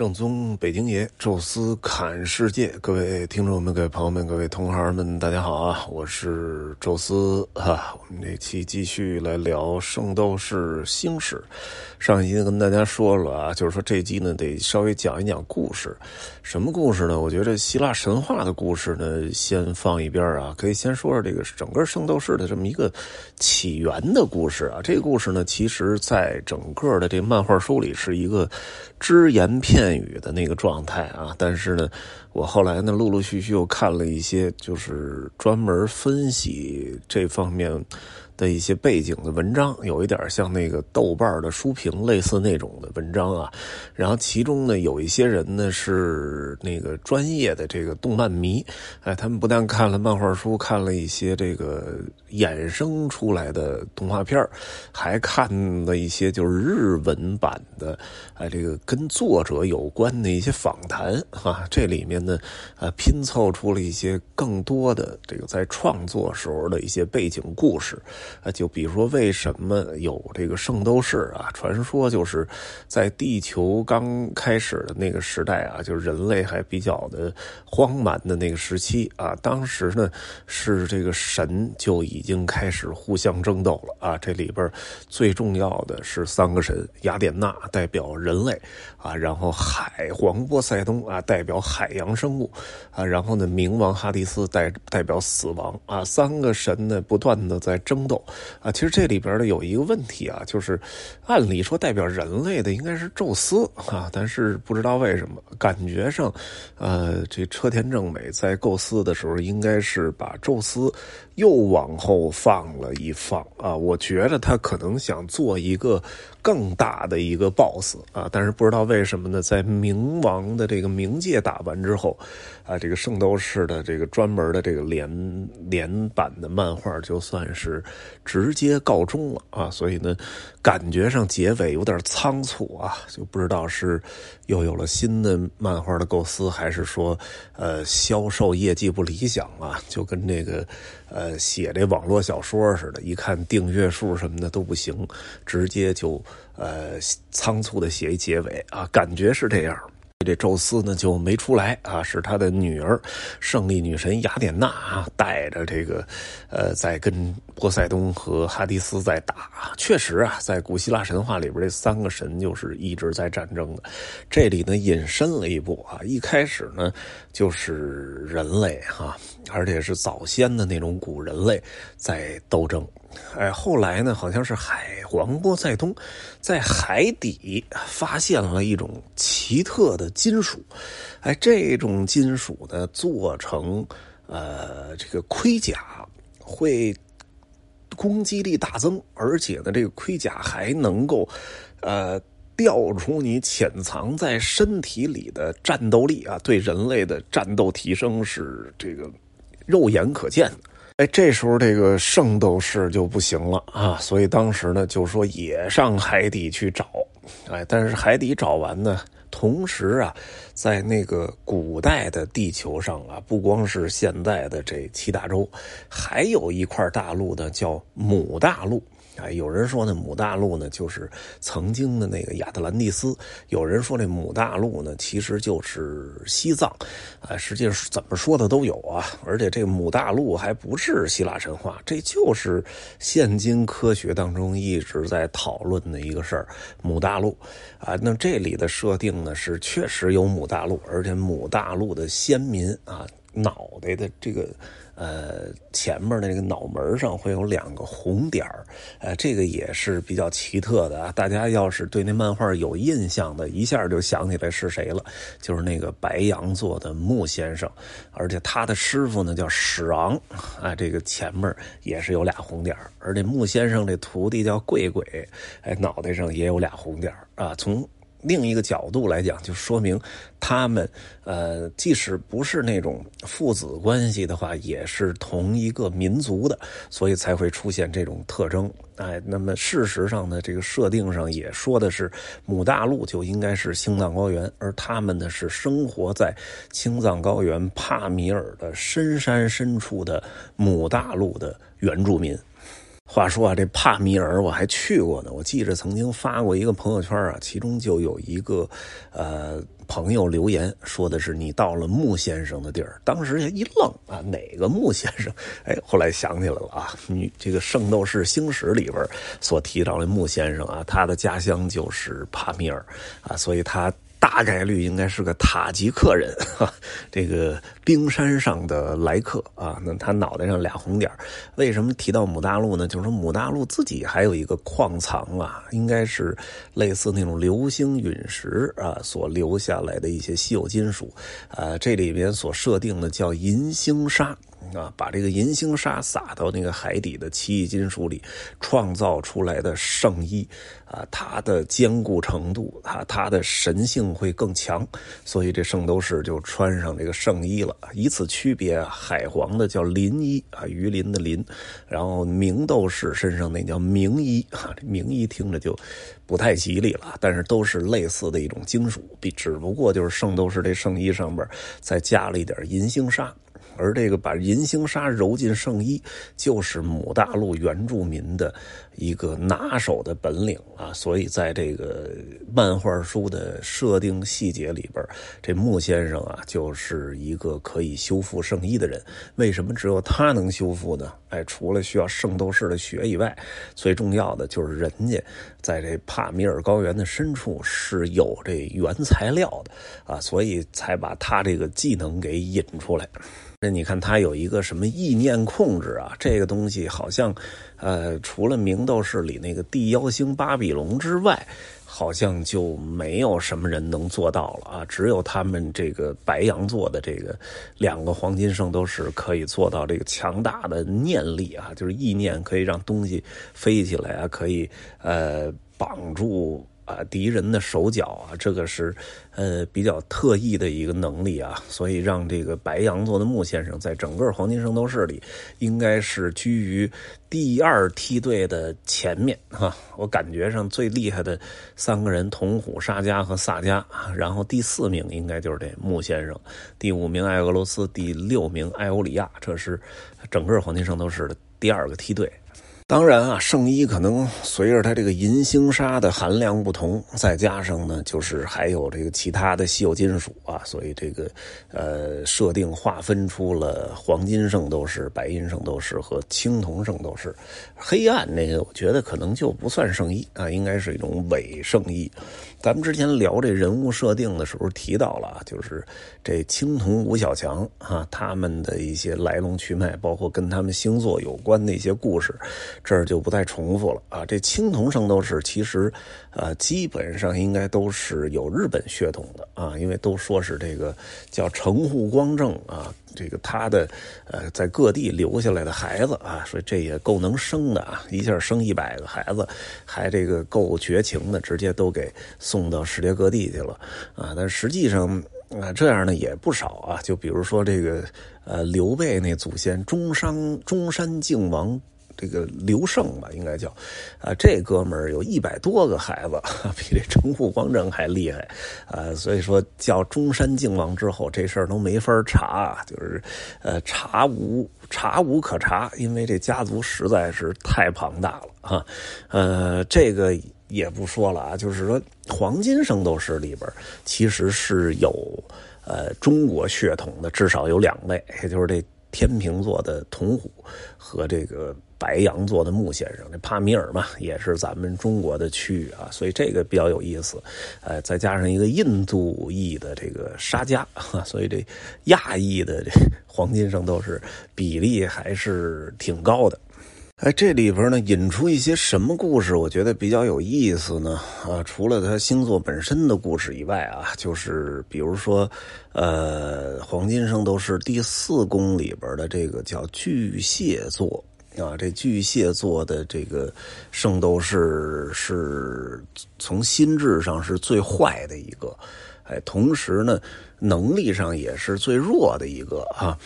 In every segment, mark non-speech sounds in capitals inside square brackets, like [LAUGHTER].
正宗北京爷，宙斯侃世界，各位听众们、各位朋友们、各位同行们，大家好啊！我是宙斯啊。我们这期继续来聊《圣斗士星矢》。上一集跟大家说了啊，就是说这集呢得稍微讲一讲故事。什么故事呢？我觉得希腊神话的故事呢，先放一边啊，可以先说说这个整个圣斗士的这么一个起源的故事啊。这个故事呢，其实在整个的这漫画书里是一个只言片语的那个状态啊。但是呢，我后来呢，陆陆续续又看了一些，就是专门分析这方面。的一些背景的文章，有一点像那个豆瓣的书评，类似那种的文章啊。然后其中呢，有一些人呢是那个专业的这个动漫迷，哎，他们不但看了漫画书，看了一些这个衍生出来的动画片还看了一些就是日文版的，哎，这个跟作者有关的一些访谈啊。这里面呢，呃，拼凑出了一些更多的这个在创作时候的一些背景故事。啊，就比如说，为什么有这个圣斗士啊？传说就是在地球刚开始的那个时代啊，就是人类还比较的荒蛮的那个时期啊。当时呢，是这个神就已经开始互相争斗了啊。这里边最重要的是三个神：雅典娜代表人类啊，然后海皇波塞冬啊代表海洋生物啊，然后呢冥王哈迪斯代代表死亡啊。三个神呢不断的在争斗。啊，其实这里边呢有一个问题啊，就是按理说代表人类的应该是宙斯啊，但是不知道为什么，感觉上，呃，这车田正美在构思的时候应该是把宙斯又往后放了一放啊，我觉得他可能想做一个更大的一个 BOSS 啊，但是不知道为什么呢，在冥王的这个冥界打完之后，啊，这个圣斗士的这个专门的这个连连版的漫画就算是。直接告终了啊，所以呢，感觉上结尾有点仓促啊，就不知道是又有了新的漫画的构思，还是说呃销售业绩不理想啊，就跟这个呃写这网络小说似的，一看订阅数什么的都不行，直接就呃仓促的写一结尾啊，感觉是这样。这宙斯呢就没出来啊，是他的女儿胜利女神雅典娜啊带着这个，呃，在跟波塞冬和哈迪斯在打。确实啊，在古希腊神话里边，这三个神就是一直在战争的。这里呢引申了一步啊，一开始呢就是人类哈，而且是早先的那种古人类在斗争。哎，后来呢，好像是海皇波塞冬在海底发现了一种奇特的金属，哎，这种金属呢做成呃这个盔甲会攻击力大增，而且呢这个盔甲还能够呃调出你潜藏在身体里的战斗力啊，对人类的战斗提升是这个肉眼可见的。哎，这时候这个圣斗士就不行了啊，所以当时呢就说也上海底去找，哎，但是海底找完呢，同时啊，在那个古代的地球上啊，不光是现在的这七大洲，还有一块大陆呢，叫母大陆。哎，有人说呢，母大陆呢就是曾经的那个亚特兰蒂斯；有人说这母大陆呢其实就是西藏。啊，实际上怎么说的都有啊。而且这母大陆还不是希腊神话，这就是现今科学当中一直在讨论的一个事儿——母大陆。啊，那这里的设定呢是确实有母大陆，而且母大陆的先民啊。脑袋的这个呃前面的这个脑门上会有两个红点儿，呃，这个也是比较奇特的啊。大家要是对那漫画有印象的，一下就想起来是谁了，就是那个白羊座的木先生，而且他的师傅呢叫史昂，[LAUGHS] 啊，这个前面也是有俩红点儿，而且木先生这徒弟叫贵贵，哎，脑袋上也有俩红点儿啊，从。另一个角度来讲，就说明他们，呃，即使不是那种父子关系的话，也是同一个民族的，所以才会出现这种特征。哎，那么事实上呢，这个设定上也说的是，母大陆就应该是青藏高原，而他们呢是生活在青藏高原帕米尔的深山深处的母大陆的原住民。话说啊，这帕米尔我还去过呢。我记着曾经发过一个朋友圈啊，其中就有一个，呃，朋友留言，说的是你到了穆先生的地儿。当时一愣啊，哪个穆先生？哎，后来想起来了啊，你这个《圣斗士星矢》里边所提到的穆先生啊，他的家乡就是帕米尔啊，所以他。大概率应该是个塔吉克人，[LAUGHS] 这个冰山上的来客啊。那他脑袋上俩红点为什么提到姆大陆呢？就是说姆大陆自己还有一个矿藏啊，应该是类似那种流星陨石啊所留下来的一些稀有金属啊。这里边所设定的叫银星砂。啊，把这个银星沙撒到那个海底的奇异金属里，创造出来的圣衣，啊，它的坚固程度，它它的神性会更强，所以这圣斗士就穿上这个圣衣了。以此区别海皇的叫鳞衣啊，鱼鳞的鳞，然后明斗士身上那叫明衣啊，明衣听着就不太吉利了，但是都是类似的一种金属，比只不过就是圣斗士这圣衣上边再加了一点银星沙。而这个把银星沙揉进圣衣，就是母大陆原住民的一个拿手的本领啊！所以在这个漫画书的设定细节里边，这木先生啊，就是一个可以修复圣衣的人。为什么只有他能修复呢？哎，除了需要圣斗士的血以外，最重要的就是人家在这帕米尔高原的深处是有这原材料的啊，所以才把他这个技能给引出来。那你看，他有一个什么意念控制啊？这个东西好像，呃，除了明斗士里那个地妖星巴比龙之外，好像就没有什么人能做到了啊！只有他们这个白羊座的这个两个黄金圣斗士可以做到这个强大的念力啊，就是意念可以让东西飞起来啊，可以呃绑住。啊，敌人的手脚啊，这个是呃比较特异的一个能力啊，所以让这个白羊座的木先生在整个黄金圣斗士里，应该是居于第二梯队的前面哈。我感觉上最厉害的三个人，铜虎、沙加和萨加，然后第四名应该就是这木先生，第五名艾俄罗斯，第六名艾欧里亚，这是整个黄金圣斗士的第二个梯队。当然啊，圣衣可能随着它这个银星砂的含量不同，再加上呢，就是还有这个其他的稀有金属啊，所以这个呃设定划分出了黄金圣斗士、白银圣斗士和青铜圣斗士。黑暗那个，我觉得可能就不算圣衣啊，应该是一种伪圣衣。咱们之前聊这人物设定的时候提到了，就是这青铜吴小强啊，他们的一些来龙去脉，包括跟他们星座有关的一些故事，这儿就不再重复了啊。这青铜圣斗士其实，呃，基本上应该都是有日本血统的啊，因为都说是这个叫城户光正啊。这个他的，呃，在各地留下来的孩子啊，所以这也够能生的啊，一下生一百个孩子，还这个够绝情的，直接都给送到世界各地去了啊。但实际上啊，这样的也不少啊。就比如说这个，呃，刘备那祖先中山中山靖王。这个刘胜吧，应该叫，啊，这哥们儿有一百多个孩子，[LAUGHS] 比这城户光正还厉害，啊，所以说叫中山靖王之后，这事儿都没法查，就是，呃，查无查无可查，因为这家族实在是太庞大了啊，呃，这个也不说了啊，就是说黄金圣斗士里边其实是有，呃，中国血统的，至少有两位，也就是这天平座的铜虎和这个。白羊座的木先生，这帕米尔嘛，也是咱们中国的区域啊，所以这个比较有意思。呃，再加上一个印度裔的这个沙加，所以这亚裔的这黄金圣斗士比例还是挺高的。哎，这里边呢引出一些什么故事？我觉得比较有意思呢。啊，除了他星座本身的故事以外啊，就是比如说，呃，黄金圣斗士第四宫里边的这个叫巨蟹座。啊，这巨蟹座的这个圣斗士是从心智上是最坏的一个，哎，同时呢，能力上也是最弱的一个啊。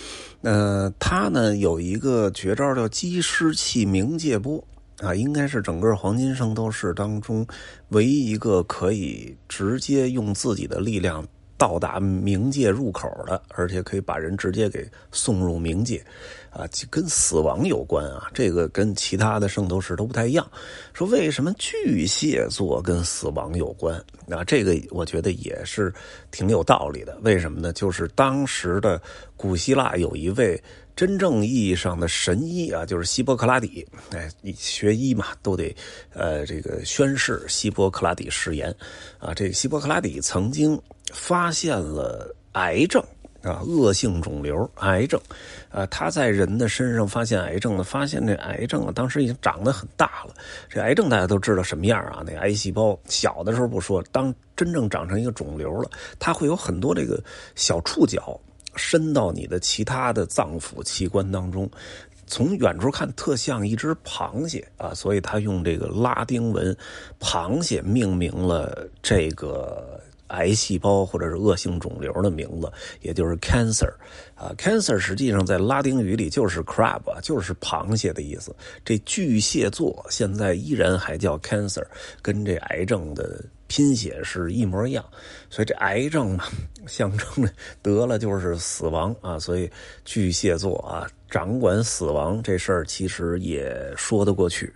呃，他呢有一个绝招叫击尸器冥界波啊，应该是整个黄金圣斗士当中唯一一个可以直接用自己的力量到达冥界入口的，而且可以把人直接给送入冥界，啊，跟死亡有关啊。这个跟其他的圣斗士都不太一样。说为什么巨蟹座跟死亡有关？啊，这个我觉得也是挺有道理的。为什么呢？就是当时的古希腊有一位真正意义上的神医啊，就是希波克拉底。哎，你学医嘛，都得呃这个宣誓希波克拉底誓言啊。这个希波克拉底曾经。发现了癌症啊，恶性肿瘤癌症，啊，他在人的身上发现癌症呢，发现这癌症啊，当时已经长得很大了。这癌症大家都知道什么样啊？那癌细胞小的时候不说，当真正长成一个肿瘤了，它会有很多这个小触角伸到你的其他的脏腑器官当中，从远处看特像一只螃蟹啊，所以他用这个拉丁文“螃蟹”命名了这个。癌细胞或者是恶性肿瘤的名字，也就是 cancer，啊，cancer 实际上在拉丁语里就是 crab，就是螃蟹的意思。这巨蟹座现在依然还叫 cancer，跟这癌症的拼写是一模一样。所以这癌症嘛，象征得了就是死亡啊。所以巨蟹座啊，掌管死亡这事儿，其实也说得过去。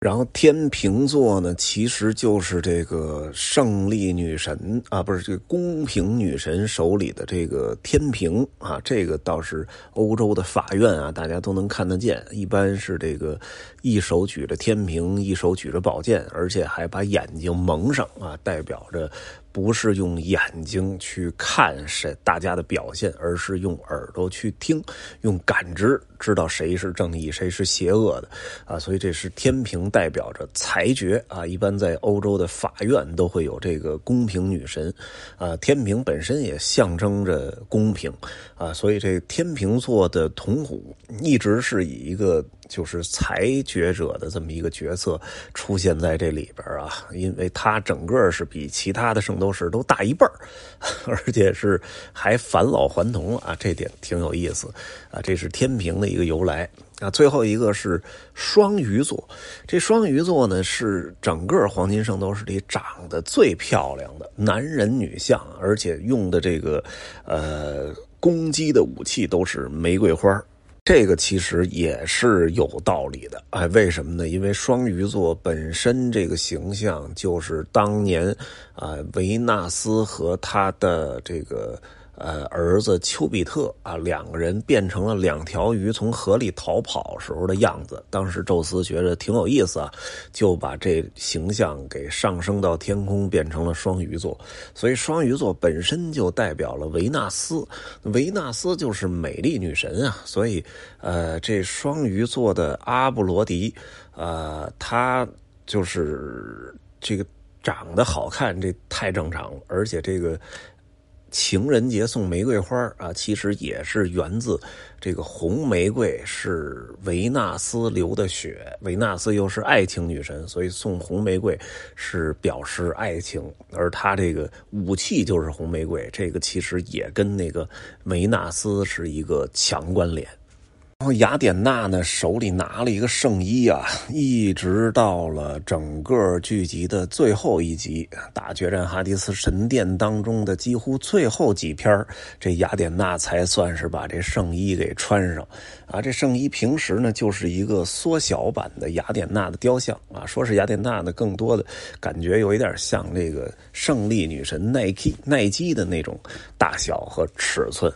然后天平座呢，其实就是这个胜利女神啊，不是这个公平女神手里的这个天平啊，这个倒是欧洲的法院啊，大家都能看得见。一般是这个一手举着天平，一手举着宝剑，而且还把眼睛蒙上啊，代表着。不是用眼睛去看谁大家的表现，而是用耳朵去听，用感知知道谁是正义，谁是邪恶的，啊，所以这是天平代表着裁决啊。一般在欧洲的法院都会有这个公平女神，啊，天平本身也象征着公平，啊，所以这天平座的铜虎一直是以一个。就是裁决者的这么一个角色出现在这里边啊，因为他整个是比其他的圣斗士都大一半 [LAUGHS] 而且是还返老还童啊，这点挺有意思啊。这是天平的一个由来啊。最后一个是双鱼座，这双鱼座呢是整个黄金圣斗士里长得最漂亮的男人女相，而且用的这个呃攻击的武器都是玫瑰花。这个其实也是有道理的，哎，为什么呢？因为双鱼座本身这个形象就是当年啊维纳斯和他的这个。呃，儿子丘比特啊，两个人变成了两条鱼，从河里逃跑时候的样子。当时宙斯觉得挺有意思啊，就把这形象给上升到天空，变成了双鱼座。所以双鱼座本身就代表了维纳斯，维纳斯就是美丽女神啊。所以，呃，这双鱼座的阿布罗迪，呃，他就是这个长得好看，这太正常了，而且这个。情人节送玫瑰花啊，其实也是源自这个红玫瑰是维纳斯流的血，维纳斯又是爱情女神，所以送红玫瑰是表示爱情，而他这个武器就是红玫瑰，这个其实也跟那个维纳斯是一个强关联。然后雅典娜呢，手里拿了一个圣衣啊，一直到了整个剧集的最后一集《大决战哈迪斯神殿》当中的几乎最后几篇这雅典娜才算是把这圣衣给穿上啊。这圣衣平时呢，就是一个缩小版的雅典娜的雕像啊。说是雅典娜呢，更多的感觉有一点像这个胜利女神奈基奈基的那种大小和尺寸。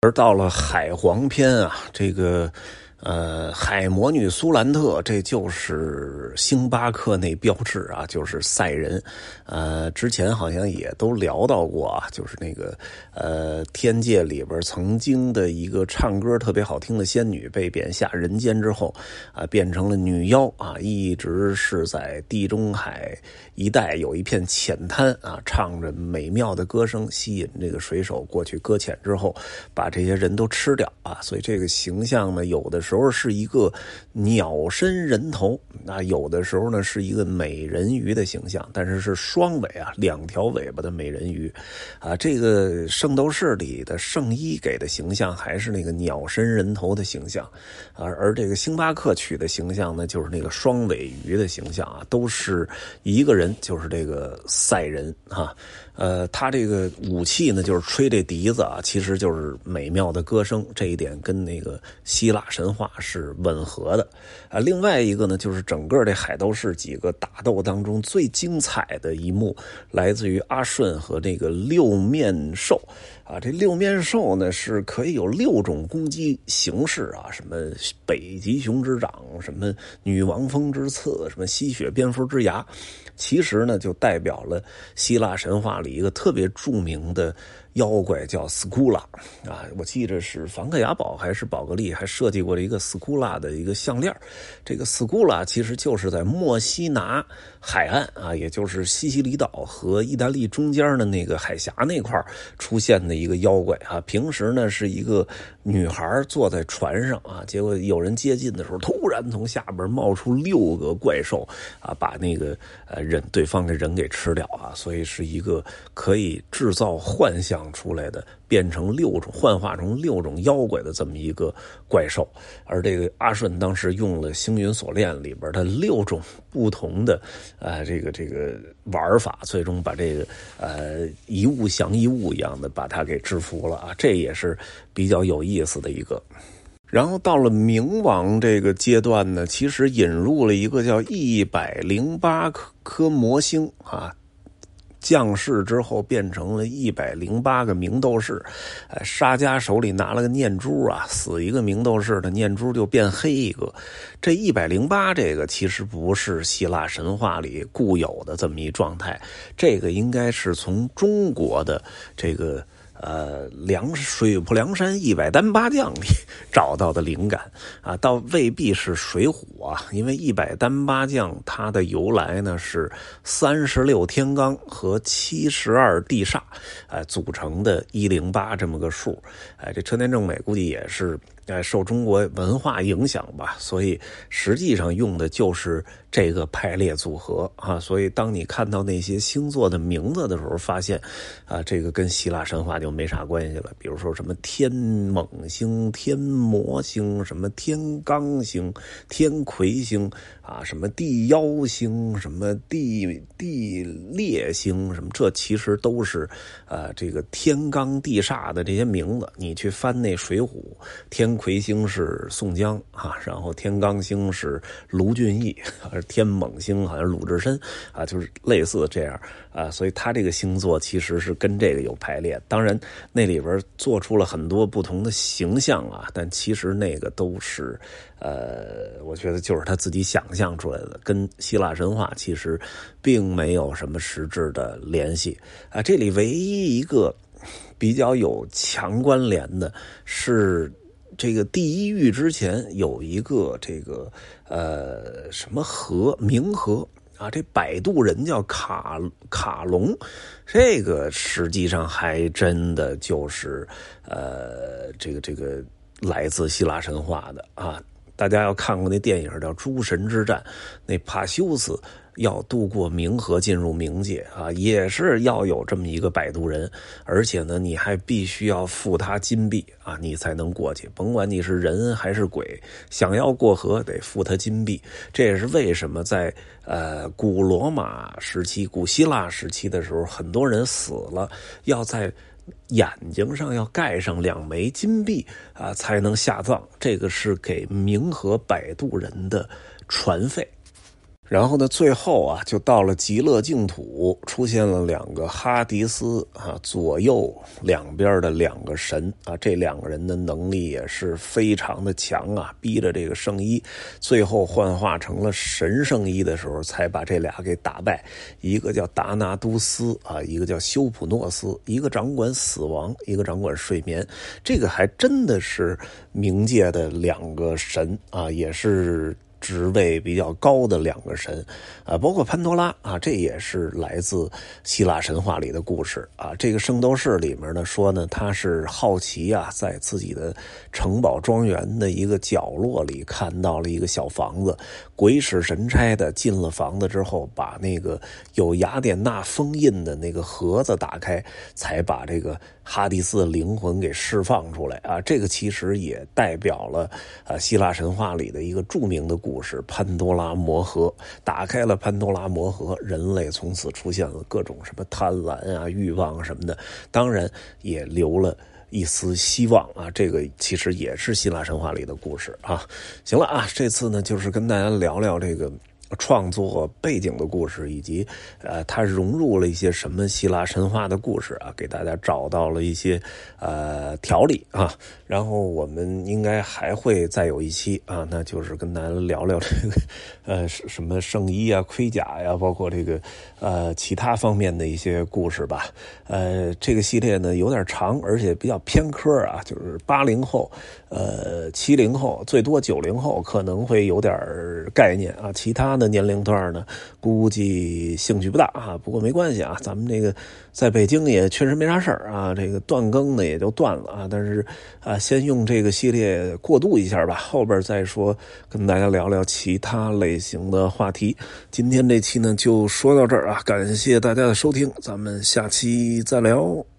而到了海皇篇啊，这个。呃，海魔女苏兰特，这就是星巴克那标志啊，就是赛人。呃，之前好像也都聊到过啊，就是那个呃，天界里边曾经的一个唱歌特别好听的仙女，被贬下人间之后啊，变成了女妖啊，一直是在地中海一带有一片浅滩啊，唱着美妙的歌声，吸引这个水手过去搁浅之后，把这些人都吃掉啊。所以这个形象呢，有的是。时候是一个鸟身人头，那有的时候呢是一个美人鱼的形象，但是是双尾啊，两条尾巴的美人鱼，啊，这个圣斗士里的圣衣给的形象还是那个鸟身人头的形象，啊，而这个星巴克取的形象呢就是那个双尾鱼的形象啊，都是一个人，就是这个赛人啊。呃，他这个武器呢，就是吹这笛子啊，其实就是美妙的歌声，这一点跟那个希腊神话是吻合的啊。另外一个呢，就是整个这海斗士几个打斗当中最精彩的一幕，来自于阿顺和这个六面兽啊。这六面兽呢，是可以有六种攻击形式啊，什么北极熊之掌，什么女王蜂之刺，什么吸血蝙蝠之牙。其实呢，就代表了希腊神话一个特别著名的。妖怪叫斯库拉啊，我记着是梵克雅宝还是宝格丽还设计过了一个斯库拉的一个项链这个斯库拉其实就是在墨西拿海岸啊，也就是西西里岛和意大利中间的那个海峡那块出现的一个妖怪啊。平时呢是一个女孩坐在船上啊，结果有人接近的时候，突然从下边冒出六个怪兽啊，把那个呃人对方的人给吃掉啊，所以是一个可以制造幻象出来的变成六种幻化成六种妖怪的这么一个怪兽，而这个阿顺当时用了星云锁链里边的六种不同的呃这个这个玩法，最终把这个呃一物降一物一样的把它给制服了啊，这也是比较有意思的一个。然后到了冥王这个阶段呢，其实引入了一个叫一百零八颗颗魔星啊。降世之后变成了一百零八个明斗士，哎，沙家手里拿了个念珠啊，死一个明斗士的念珠就变黑一个。这一百零八这个其实不是希腊神话里固有的这么一状态，这个应该是从中国的这个。呃，梁水泊梁山一百单八将里找到的灵感啊，倒未必是水浒啊，因为一百单八将它的由来呢是三十六天罡和七十二地煞，哎组成的一零八这么个数，哎，这车田正美估计也是。哎，受中国文化影响吧，所以实际上用的就是这个排列组合啊。所以当你看到那些星座的名字的时候，发现啊，这个跟希腊神话就没啥关系了。比如说什么天猛星、天魔星、什么天罡星、天魁星啊，什么地妖星、什么地地裂星，什么这其实都是呃这个天罡地煞的这些名字。你去翻那《水浒》天。魁星是宋江啊，然后天罡星是卢俊义，[LAUGHS] 天猛星好像鲁智深啊，就是类似这样啊，所以他这个星座其实是跟这个有排列。当然那里边做出了很多不同的形象啊，但其实那个都是呃，我觉得就是他自己想象出来的，跟希腊神话其实并没有什么实质的联系啊。这里唯一一个比较有强关联的是。这个第一域之前有一个这个呃什么河冥河啊，这摆渡人叫卡卡隆，这个实际上还真的就是呃这个这个来自希腊神话的啊。大家要看过那电影叫《诸神之战》，那帕修斯。要渡过冥河进入冥界啊，也是要有这么一个摆渡人，而且呢，你还必须要付他金币啊，你才能过去。甭管你是人还是鬼，想要过河得付他金币。这也是为什么在呃古罗马时期、古希腊时期的时候，很多人死了要在眼睛上要盖上两枚金币啊，才能下葬。这个是给冥河摆渡人的船费。然后呢，最后啊，就到了极乐净土，出现了两个哈迪斯啊，左右两边的两个神啊，这两个人的能力也是非常的强啊，逼着这个圣衣最后幻化成了神圣衣的时候，才把这俩给打败。一个叫达纳都斯啊，一个叫修普诺斯，一个掌管死亡，一个掌管睡眠。这个还真的是冥界的两个神啊，也是。职位比较高的两个神，啊，包括潘多拉啊，这也是来自希腊神话里的故事啊。这个圣斗士里面呢说呢，他是好奇啊，在自己的城堡庄园的一个角落里看到了一个小房子，鬼使神差的进了房子之后，把那个有雅典娜封印的那个盒子打开，才把这个哈迪斯的灵魂给释放出来啊。这个其实也代表了啊希腊神话里的一个著名的故。故事潘多拉魔盒打开了，潘多拉魔盒，人类从此出现了各种什么贪婪啊、欲望什么的，当然也留了一丝希望啊。这个其实也是希腊神话里的故事啊。行了啊，这次呢就是跟大家聊聊这个。创作背景的故事，以及呃，它融入了一些什么希腊神话的故事啊，给大家找到了一些呃条理啊。然后我们应该还会再有一期啊，那就是跟大家聊聊这个 [LAUGHS] 呃什么圣衣啊、盔甲呀，包括这个呃其他方面的一些故事吧。呃，这个系列呢有点长，而且比较偏科啊，就是八零后、呃七零后，最多九零后可能会有点概念啊，其他。的年龄段呢，估计兴趣不大啊。不过没关系啊，咱们这个在北京也确实没啥事儿啊。这个断更呢也就断了啊。但是啊，先用这个系列过渡一下吧，后边再说，跟大家聊聊其他类型的话题。今天这期呢就说到这儿啊，感谢大家的收听，咱们下期再聊。